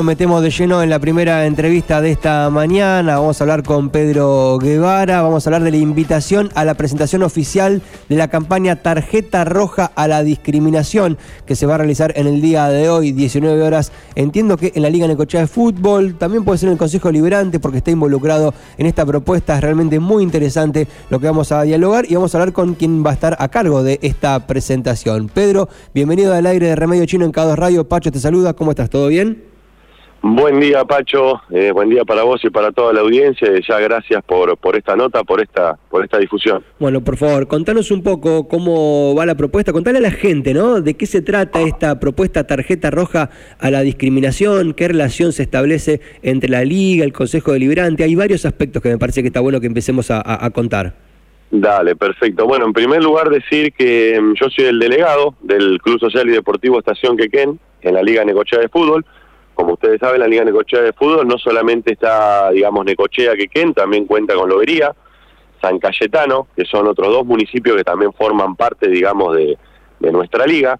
Nos metemos de lleno en la primera entrevista de esta mañana. Vamos a hablar con Pedro Guevara. Vamos a hablar de la invitación a la presentación oficial de la campaña Tarjeta Roja a la Discriminación que se va a realizar en el día de hoy, 19 horas. Entiendo que en la Liga Necochea de Fútbol, también puede ser en el Consejo Liberante porque está involucrado en esta propuesta. Es realmente muy interesante lo que vamos a dialogar y vamos a hablar con quien va a estar a cargo de esta presentación. Pedro, bienvenido al aire de Remedio Chino en K2 Radio. Pacho te saluda. ¿Cómo estás? ¿Todo bien? Buen día, Pacho. Eh, buen día para vos y para toda la audiencia. Y ya gracias por, por esta nota, por esta, por esta difusión. Bueno, por favor, contanos un poco cómo va la propuesta. Contale a la gente, ¿no? ¿De qué se trata esta propuesta tarjeta roja a la discriminación? ¿Qué relación se establece entre la Liga, el Consejo Deliberante? Hay varios aspectos que me parece que está bueno que empecemos a, a contar. Dale, perfecto. Bueno, en primer lugar decir que mm, yo soy el delegado del Club Social y Deportivo Estación Quequén en la Liga Necochea de Fútbol como ustedes saben, la Liga Necochea de Fútbol no solamente está, digamos, Necochea, Quequén, también cuenta con Lobería, San Cayetano, que son otros dos municipios que también forman parte, digamos, de, nuestra liga.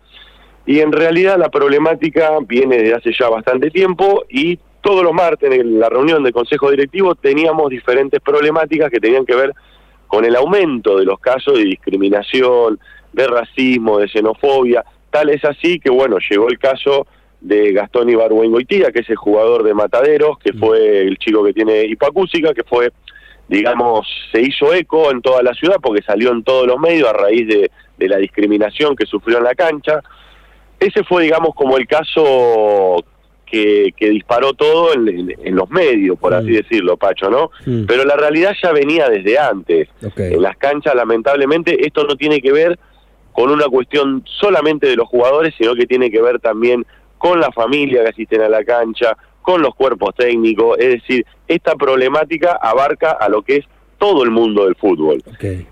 Y en realidad la problemática viene desde hace ya bastante tiempo y todos los martes en la reunión del Consejo Directivo teníamos diferentes problemáticas que tenían que ver con el aumento de los casos de discriminación, de racismo, de xenofobia. Tal es así que, bueno, llegó el caso de Gastón Ibargüengoitía, que es el jugador de Mataderos, que mm. fue el chico que tiene hipoacústica, que fue, digamos, se hizo eco en toda la ciudad porque salió en todos los medios a raíz de, la discriminación que sufrió en la cancha. Ese fue, digamos, como el caso que, disparó todo en, los medios, por así mm. decirlo, Pacho, ¿no? Mm. Pero la realidad ya venía desde antes. En las canchas, lamentablemente, esto no tiene que ver con una cuestión solamente de los jugadores, sino que tiene que ver también con la familia que asisten a la cancha, con los cuerpos técnicos, es decir, esta problemática abarca a lo que es todo el mundo del fútbol.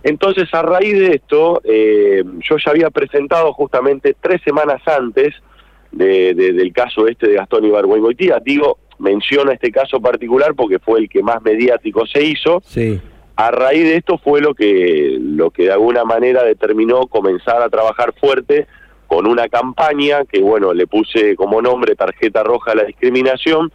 Entonces, a raíz de esto, eh, yo ya había justamente tres semanas antes de, del caso este de Gastón Ibargüengoitía, digo, menciono este caso particular porque fue el que más mediático se hizo. Sí. A raíz de esto fue lo que, lo que de alguna manera determinó comenzar a trabajar fuerte con una campaña que, bueno, le puse como nombre Tarjeta Roja a la Discriminación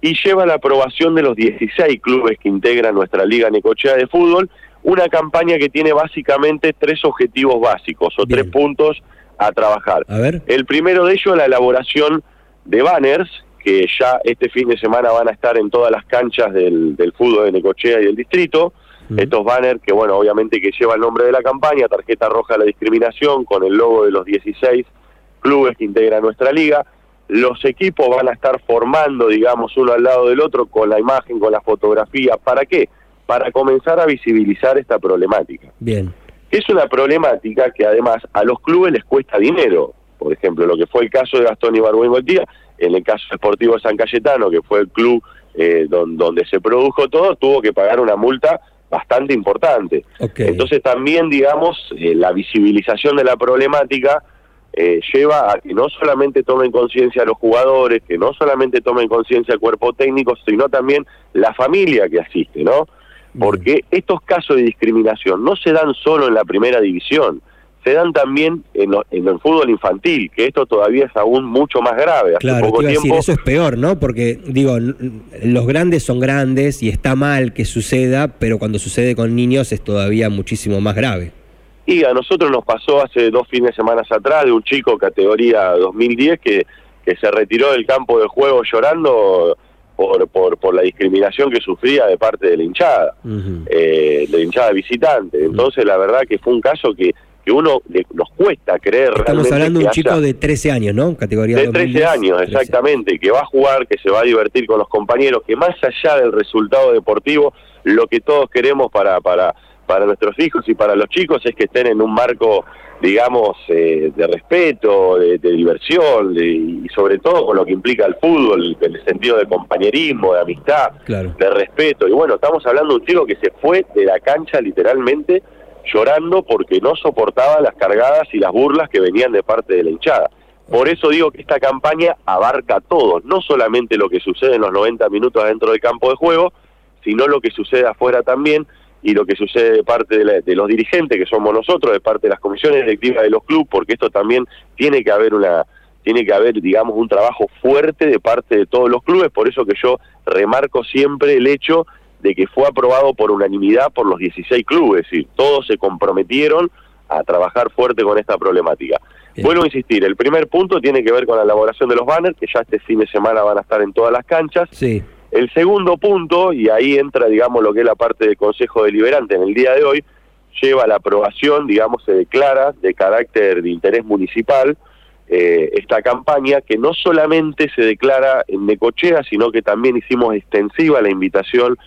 y lleva la aprobación de los 16 clubes que integran nuestra Liga Necochea de Fútbol, una campaña que tiene básicamente tres objetivos básicos o tres puntos a trabajar. A ver. El primero de ellos, la elaboración de banners, que ya este fin de semana van a estar en todas las canchas del, del fútbol de Necochea y del distrito estos banners que, bueno, obviamente que lleva el nombre de la campaña, tarjeta roja a la discriminación, con el logo de los 16 clubes que integran nuestra liga. Los equipos van a estar formando, digamos, uno al lado del otro con la imagen, con la fotografía. ¿Para qué? Para comenzar a visibilizar esta problemática. Bien. Es una problemática que además a los clubes les cuesta dinero. Por ejemplo, lo que fue el caso de Gastón Ibargüengoitía, en el caso deportivo de San Cayetano, que fue el club eh, donde se produjo todo, tuvo que pagar una multa bastante importante. Entonces también, digamos, eh, la visibilización de la problemática eh, lleva a que no solamente tomen conciencia los jugadores, que no solamente tomen conciencia el cuerpo técnico, sino también la familia que asiste, ¿no? Porque estos casos de discriminación no se dan solo en la primera división, se dan también en, el fútbol infantil, que esto todavía es aún mucho más grave. claro, poco tiempo... eso es peor, ¿no? Porque, digo, los grandes son grandes y está mal que suceda, pero cuando sucede con niños es todavía muchísimo más grave. Y a nosotros nos pasó hace dos fines de semana atrás de un chico categoría 2010 que, que se retiró del campo de juego llorando por, por, por la discriminación que sufría de parte de la hinchada, eh, de la hinchada visitante. Entonces, la verdad que fue un caso que que uno nos cuesta creer Estamos hablando de un chico de 13 años, ¿no? Categoría de 13 años, exactamente, que va a jugar, que se va a divertir con los compañeros, que más allá del resultado deportivo, lo que todos queremos para, para, para nuestros hijos y para los chicos es que estén en un marco, digamos, eh, de respeto, de, diversión, y sobre todo con lo que implica el fútbol, en el sentido de compañerismo, de amistad, de respeto. Y bueno, estamos hablando de un chico que se fue de la cancha literalmente llorando porque no soportaba las cargadas y las burlas que venían de parte de la hinchada. Por eso digo que esta campaña abarca todo, no solamente lo que sucede en los 90 minutos dentro del campo de juego, sino lo que sucede afuera también y lo que sucede de parte de, los dirigentes, que somos nosotros, de parte de las comisiones directivas de los clubes, porque esto también tiene que haber una tiene que haber, digamos, un trabajo fuerte de parte de todos los clubes, por eso que yo remarco siempre el hecho de que fue aprobado por unanimidad por los 16 clubes, y todos se comprometieron a trabajar fuerte con esta problemática. Vuelvo a insistir, el primer punto tiene que ver con la elaboración de los banners, que ya este fin de semana van a estar en todas las canchas. Sí. El segundo punto, y ahí entra, digamos, lo que es la parte del Consejo Deliberante en el día de hoy, lleva la aprobación, digamos, se declara de carácter de interés municipal eh, esta campaña, que no solamente se declara en Necochea, sino que también hicimos extensiva la invitación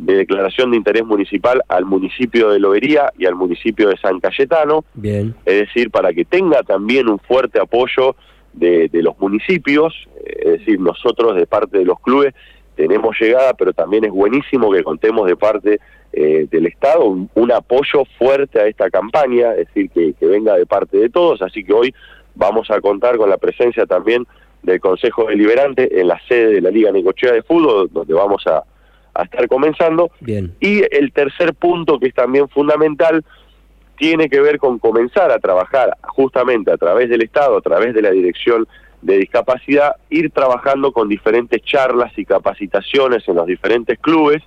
de declaración de interés municipal al municipio de Lobería y al municipio de San Cayetano. Bien. Es decir, para que tenga también un fuerte apoyo de, de los municipios, eh, es decir, nosotros de parte de los clubes tenemos llegada, pero también es buenísimo que contemos de parte eh, del Estado un, un, apoyo fuerte a esta campaña, es decir, que, que venga de parte de todos, así que hoy vamos a contar con la presencia también del Consejo Deliberante en la sede de la Liga Necochea de Fútbol, donde vamos a, a estar comenzando. Bien. Y el tercer punto, que es también fundamental, tiene que ver con comenzar a trabajar justamente a través del Estado, a través de la Dirección de Discapacidad, ir trabajando con diferentes charlas y capacitaciones en los diferentes clubes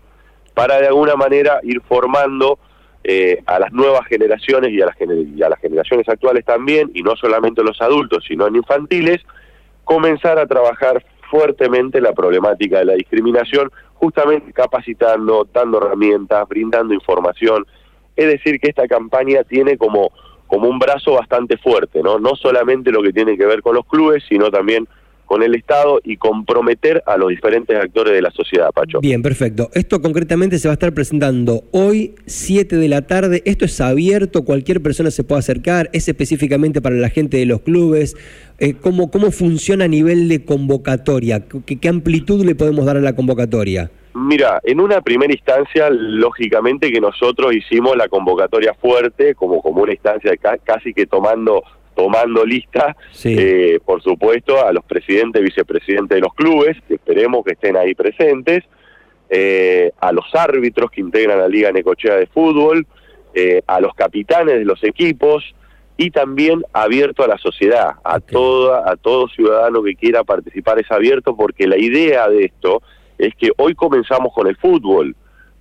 para de alguna manera ir formando eh, a las nuevas generaciones y a, las y a las generaciones actuales también, y no solamente los adultos, sino en infantiles, comenzar a trabajar fuertemente la problemática de la discriminación, justamente capacitando, dando herramientas, brindando información. Es decir, que esta campaña tiene como, como un brazo bastante fuerte, ¿no? No solamente lo que tiene que ver con los clubes, sino también con el Estado y comprometer a los diferentes actores de la sociedad, Pacho. Bien, perfecto. Esto concretamente se va a estar presentando hoy, 7 de la tarde. Esto es abierto, cualquier persona se puede acercar, es específicamente para la gente de los clubes. Eh, ¿cómo, ¿Cómo funciona a nivel de convocatoria? ¿Qué, ¿Qué amplitud le podemos dar a la convocatoria? Mira, en una primera instancia, lógicamente que nosotros hicimos la convocatoria fuerte, como, como una instancia casi que tomando tomando lista, sí. eh, por supuesto, a los presidentes y vicepresidentes de los clubes, que esperemos que estén ahí presentes, eh, a los árbitros que integran la Liga Necochea de Fútbol, eh, a los capitanes de los equipos y también abierto a la sociedad, a, Okay. toda, a todo ciudadano que quiera participar es abierto porque la idea de esto es que hoy comenzamos con el fútbol,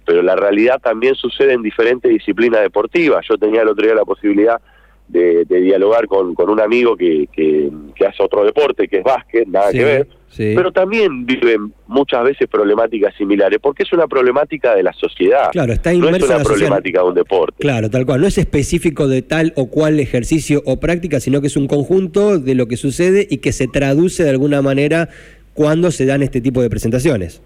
pero la realidad también sucede en diferentes disciplinas deportivas. Yo tenía el otro día la posibilidad de, de dialogar con, con un amigo que, que, que hace otro deporte, que es básquet, nada Sí, que ver, sí. pero también viven muchas veces problemáticas similares, porque es una problemática de la sociedad, Claro, está no es una la sociedad. problemática de un deporte. Claro, tal cual. No es específico de tal o cual ejercicio o práctica, sino que es un conjunto de lo que sucede y que se traduce de alguna manera cuando se dan este tipo de presentaciones.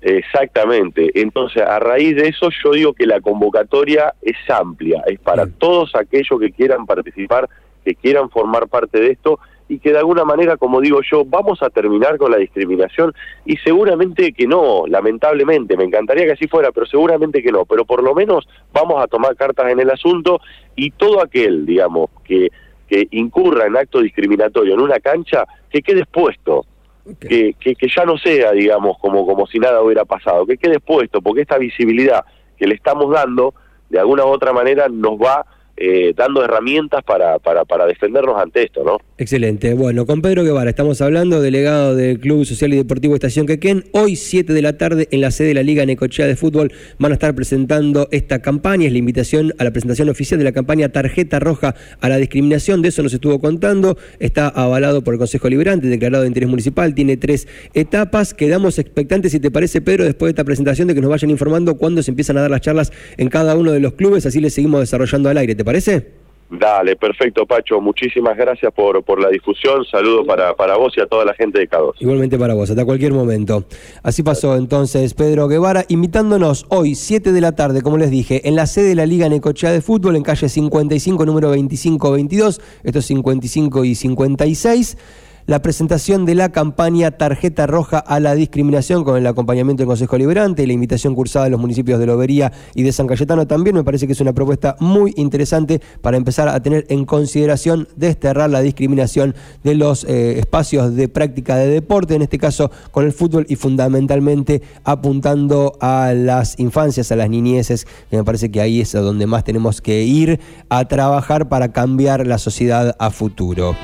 Exactamente. Entonces, a raíz de eso, yo digo que la convocatoria es amplia, es para todos aquellos que quieran participar, que quieran formar parte de esto y que de alguna manera, como digo yo, vamos a terminar con la discriminación y seguramente que no, lamentablemente, me encantaría que así fuera, pero seguramente que no, pero por lo menos vamos a tomar cartas en el asunto y todo aquel, digamos, que, que incurra en acto discriminatorio en una cancha, que quede expuesto, que, que, ya no sea, digamos, como, como si nada hubiera pasado, que quede expuesto, porque esta visibilidad que le estamos dando, de alguna u otra manera, nos va eh, dando herramientas para, para, para defendernos ante esto, ¿no? Excelente. Bueno, con Pedro Guevara estamos hablando, delegado del Club Social y Deportivo Estación Quequén. Hoy, 7 de la tarde, en la sede de la Liga Necochea de Fútbol, van a estar presentando esta campaña. Es la invitación a la presentación oficial de la campaña Tarjeta Roja a la Discriminación. De eso nos estuvo contando. Está avalado por el Consejo Liberante, declarado de interés municipal. Tiene tres etapas. Quedamos expectantes, si te parece, Pedro, después de esta presentación, de que nos vayan informando cuándo se empiezan a dar las charlas en cada uno de los clubes. Así les seguimos desarrollando al aire. ¿Te parece? Dale, perfecto, Pacho. Muchísimas gracias por, por la difusión. Saludo para, para vos y a toda la gente de K2. Igualmente para vos, hasta cualquier momento. Así pasó entonces Pedro Guevara, invitándonos hoy, 7 de la tarde, como les dije, en la sede de la Liga Necochea de Fútbol, en calle 55, número 2522, estos 55 y 56. La presentación de la campaña Tarjeta Roja a la Discriminación con el acompañamiento del Consejo Liberante y la invitación cursada de los municipios de Lobería y de San Cayetano también me parece que es una propuesta muy interesante para empezar a tener en consideración desterrar la discriminación de los eh, espacios de práctica de deporte, en este caso con el fútbol y fundamentalmente apuntando a las infancias, a las niñeces, que me parece que ahí es a donde más tenemos que ir a trabajar para cambiar la sociedad a futuro.